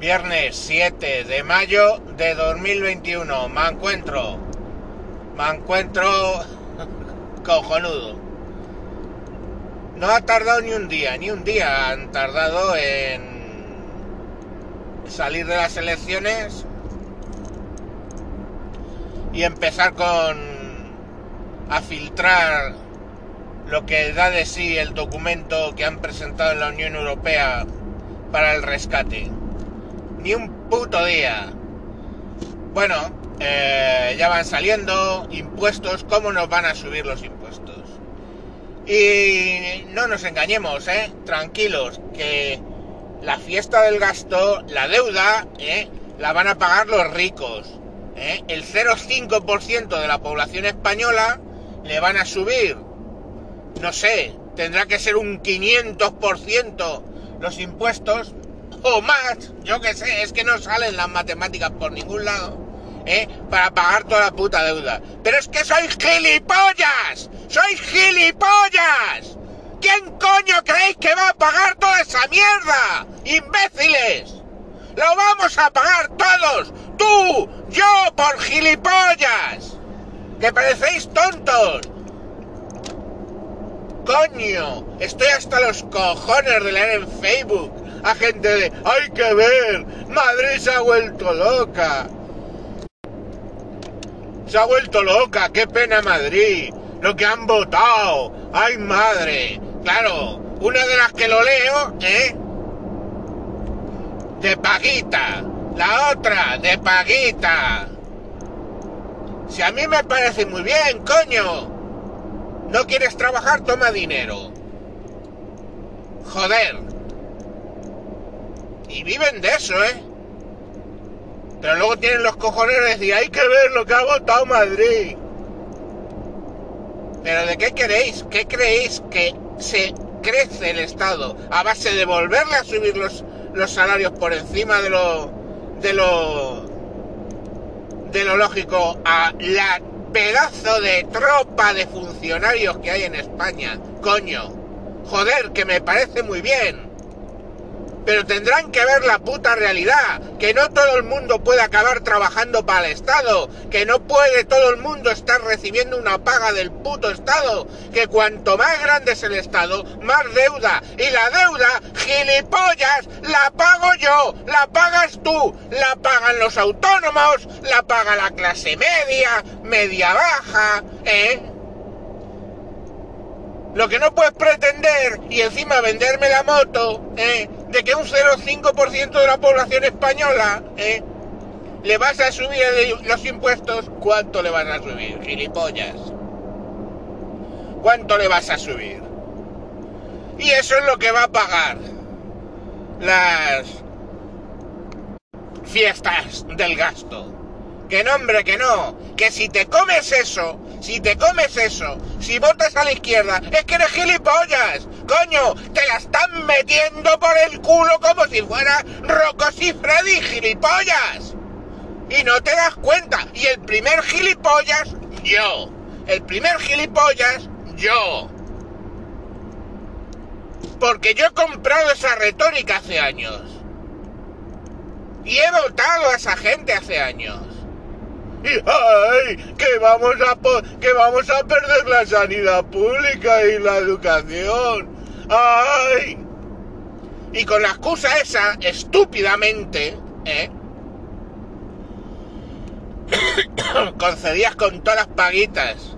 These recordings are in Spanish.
Viernes 7 de mayo de 2021. Me encuentro. Me encuentro cojonudo. No ha tardado ni un día, ni un día han tardado en salir de las elecciones y empezar con a filtrar lo que da de sí el documento que han presentado en la Unión Europea para el rescate. Ni un puto día. Bueno, eh, ya van saliendo impuestos, ¿cómo nos van a subir los impuestos? Y no nos engañemos, ¿eh? Tranquilos, que la fiesta del gasto, la deuda, ¿eh? la van a pagar los ricos. ¿eh? El 0,5% de la población española le van a subir, no sé, tendrá que ser un 500% los impuestos o más, yo que sé, es que no salen las matemáticas por ningún lado, ¿eh? Para pagar toda la puta deuda. Pero es que sois gilipollas, sois gilipollas. ¿Quién coño creéis que va a pagar toda esa mierda? ¡Imbéciles! ¡Lo vamos a pagar todos! ¡Tú! ¡Yo! ¡Por gilipollas! ¡Que parecéis tontos! ¡Coño! Estoy hasta los cojones de leer en Facebook a gente de ¡Hay que ver! ¡Madrid se ha vuelto loca! Se ha vuelto loca, qué pena Madrid, lo que han votado, ay madre, claro, una de las que lo leo, ¿eh? De paguita, la otra, de paguita. Si a mí me parece muy bien, coño. ¿No quieres trabajar? Toma dinero. Joder. Y viven de eso, ¿eh? Pero luego tienen los cojones de decir, hay que ver lo que ha votado Madrid. Pero ¿de qué queréis? ¿Qué creéis que se crece el Estado a base de volverle a subir los, los salarios por encima de lo, de lo, de lo lógico a la pedazo de tropa de funcionarios que hay en España? Coño, joder, que me parece muy bien pero tendrán que ver la puta realidad, que no todo el mundo puede acabar trabajando para el Estado, que no puede todo el mundo estar recibiendo una paga del puto Estado, que cuanto más grande es el Estado, más deuda, y la deuda, gilipollas, la pago yo, la pagas tú, la pagan los autónomos, la paga la clase media, media baja, ¿eh? Lo que no puedes pretender y encima venderme la moto, ¿eh? De que un 0,5% de la población española, ¿eh? le vas a subir los impuestos, ¿cuánto le vas a subir, gilipollas? ¿Cuánto le vas a subir? Y eso es lo que va a pagar las fiestas del gasto. Que no, hombre, que no. Que si te comes eso, si te comes eso, si votas a la izquierda, es que eres gilipollas. Coño, te la están metiendo por el culo como si fuera Rocos y Freddy, gilipollas. Y no te das cuenta. Y el primer gilipollas, yo. El primer gilipollas, yo. Porque yo he comprado esa retórica hace años. Y he votado a esa gente hace años ¡ay! Que vamos, a que vamos a perder la sanidad pública y la educación. ¡Ay! Y con la excusa esa, estúpidamente, ¿eh? concedías con todas las paguitas,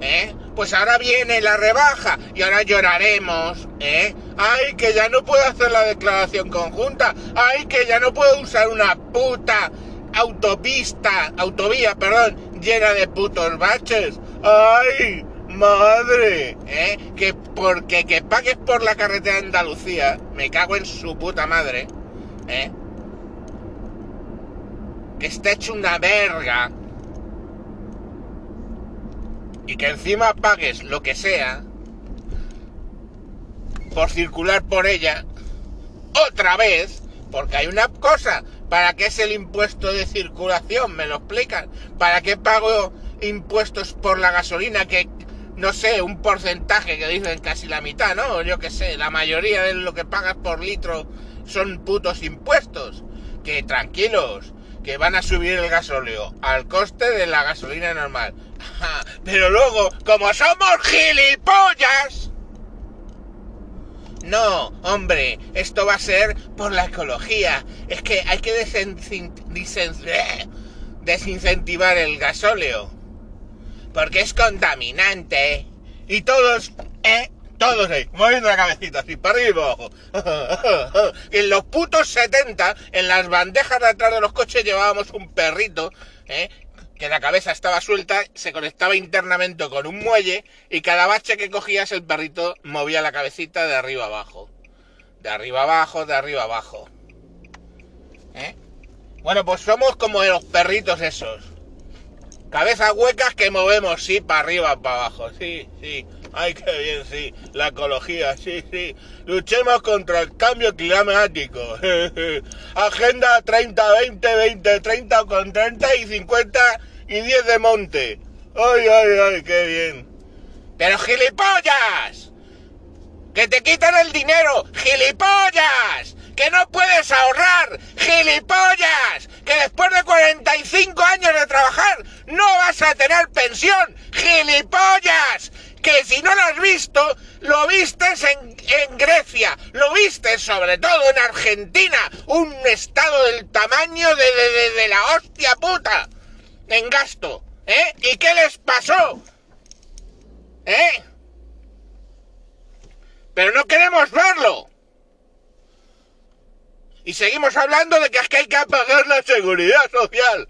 ¿eh? Pues ahora viene la rebaja y ahora lloraremos, ¿eh? ¡Ay, que ya no puedo hacer la declaración conjunta! ¡Ay, que ya no puedo usar una puta autopista, autovía, perdón, llena de putos baches. ¡Ay! ¡Madre! ¿Eh? Que porque que pagues por la carretera de Andalucía, me cago en su puta madre, ¿eh? Que está hecho una verga. Y que encima pagues lo que sea por circular por ella otra vez, porque hay una cosa ¿Para qué es el impuesto de circulación? ¿Me lo explican? ¿Para qué pago impuestos por la gasolina que, no sé, un porcentaje que dicen casi la mitad, ¿no? Yo qué sé, la mayoría de lo que pagas por litro son putos impuestos. que tranquilos, que van a subir el gasóleo al coste de la gasolina normal. Pero luego, como somos gilipollas, no, hombre, esto va a ser por la ecología. Es que hay que desincentivar el gasóleo. Porque es contaminante. Y todos, eh, todos ahí, moviendo la cabecita así, para arriba y abajo. en los putos 70, en las bandejas de atrás de los coches llevábamos un perrito, ¿eh? que la cabeza estaba suelta, se conectaba internamente con un muelle y cada bache que cogías el perrito movía la cabecita de arriba abajo. De arriba abajo, de arriba abajo. ¿Eh? Bueno, pues somos como los perritos esos. Cabezas huecas que movemos, sí, para arriba, para abajo, sí, sí. Ay, qué bien, sí. La ecología, sí, sí. Luchemos contra el cambio climático. Agenda 30, 20, 20, 30 con 30 y 50 y 10 de monte. Ay, ay, ay, qué bien. Pero gilipollas. Que te quitan el dinero. Gilipollas. Que no puedes ahorrar. Gilipollas. Que después de 45 años de trabajar no vas a tener pensión. Gilipollas que si no lo has visto, lo vistes en, Grecia, lo vistes sobre todo en Argentina, un estado del tamaño de, de, la hostia puta en gasto. ¿Eh? ¿Y qué les pasó? ¿Eh? Pero no queremos verlo. Y seguimos hablando de que es que hay que pagar la seguridad social.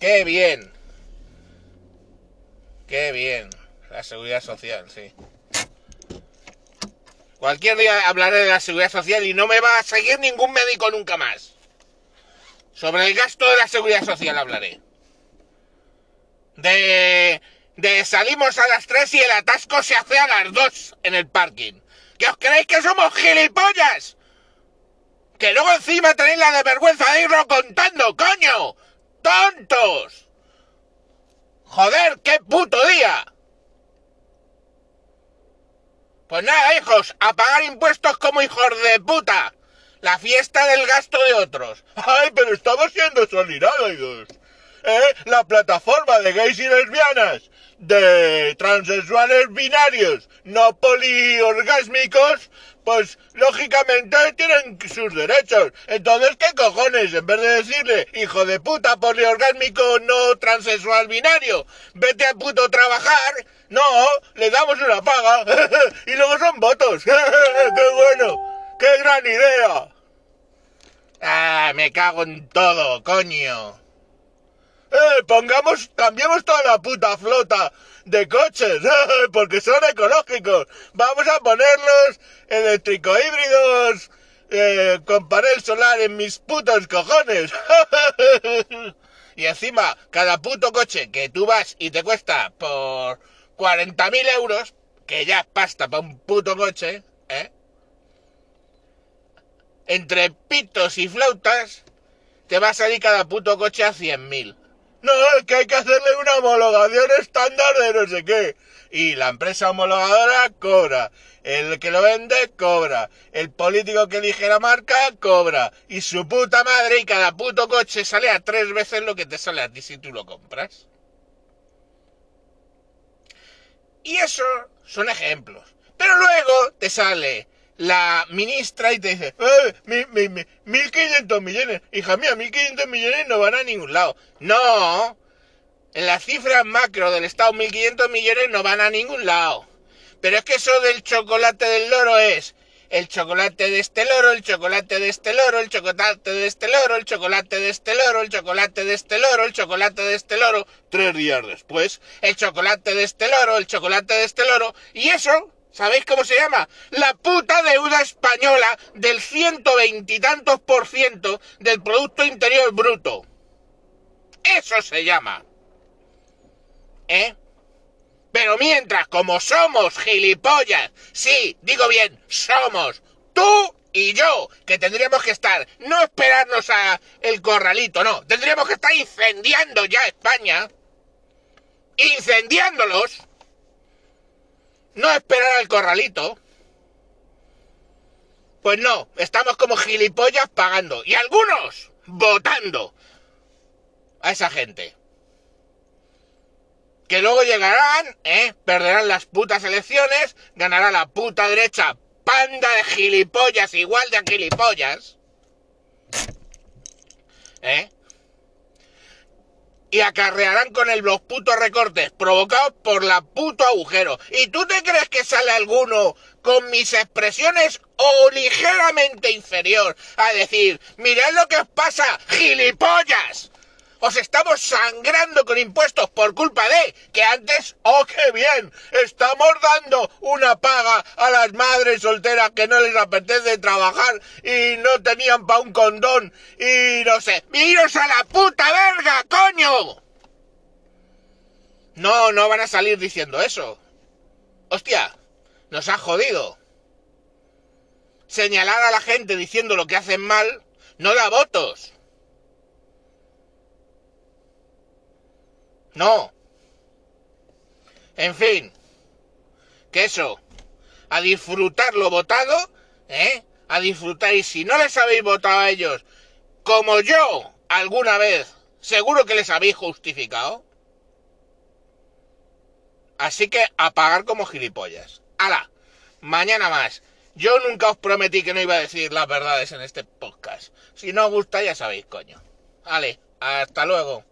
Qué bien. Qué bien. La seguridad social, sí. Cualquier día hablaré de la seguridad social y no me va a seguir ningún médico nunca más. Sobre el gasto de la seguridad social hablaré. De, de salimos a las 3 y el atasco se hace a las 2 en el parking. ¿Que os creéis que somos gilipollas? Que luego encima tenéis la de vergüenza de irlo contando, coño. ¡Tontos! Joder, qué puto día. Pues nada, hijos, a pagar impuestos como hijos de puta. La fiesta del gasto de otros. Ay, pero estamos siendo solidarios. ¿Eh? La plataforma de gays y lesbianas, de transexuales binarios, no poliorgásmicos, pues lógicamente tienen sus derechos. Entonces, ¿qué cojones? En vez de decirle, hijo de puta, poliorgásmico, no transexual binario, vete a puto trabajar, no, le damos una paga y luego son votos. ¡Qué bueno! ¡Qué gran idea! Ah, me cago en todo, coño. Eh, pongamos, cambiemos toda la puta flota de coches, porque son ecológicos. Vamos a ponerlos eléctrico híbridos eh, con panel solar en mis putos cojones. y encima, cada puto coche que tú vas y te cuesta por 40.000 euros, que ya es pasta para un puto coche, ¿eh? Entre pitos y flautas, te va a salir cada puto coche a 100.000. No, es que hay que hacerle una homologación estándar de no sé qué. Y la empresa homologadora cobra. El que lo vende cobra. El político que elige la marca cobra. Y su puta madre y cada puto coche sale a tres veces lo que te sale a ti si tú lo compras. Y eso son ejemplos. Pero luego te sale la ministra y te dice, eh, mi, mi, mi, 1.500 millones. Hija mía, 1.500 millones no van a ningún lado. No. En las cifras macro del Estado, 1.500 millones no van a ningún lado. Pero es que eso del chocolate del loro es el chocolate de este loro, el chocolate de este loro, el chocolate de este loro, el chocolate de este loro, el chocolate de este loro, el chocolate de este loro. Tres días después, el chocolate de este loro, el chocolate de este loro. Y eso ¿Sabéis cómo se llama? La puta deuda española del ciento veintitantos por ciento del Producto Interior Bruto. Eso se llama. ¿Eh? Pero mientras, como somos gilipollas, sí, digo bien, somos, tú y yo, que tendríamos que estar, no esperarnos a el corralito, no, tendríamos que estar incendiando ya España, incendiándolos, no esperar al corralito. Pues no, estamos como gilipollas pagando. Y algunos votando a esa gente. Que luego llegarán, ¿eh? Perderán las putas elecciones, ganará la puta derecha, panda de gilipollas, igual de gilipollas. ¿Eh? Y acarrearán con él los putos recortes provocados por la puto agujero. ¿Y tú te crees que sale alguno con mis expresiones o ligeramente inferior a decir, mirad lo que os pasa, gilipollas? Os estamos sangrando con impuestos por culpa de que antes, oh qué bien, estamos dando una paga a las madres solteras que no les apetece trabajar y no tenían pa' un condón y no sé. ¡Miros a la puta verga, coño! No, no van a salir diciendo eso. Hostia, nos ha jodido. Señalar a la gente diciendo lo que hacen mal no da votos. No. En fin. Que eso. A disfrutar lo votado, ¿eh? A disfrutar. Y si no les habéis votado a ellos, como yo alguna vez, seguro que les habéis justificado. Así que a pagar como gilipollas. ¡Hala! Mañana más. Yo nunca os prometí que no iba a decir las verdades en este podcast. Si no os gusta, ya sabéis, coño. Vale, hasta luego.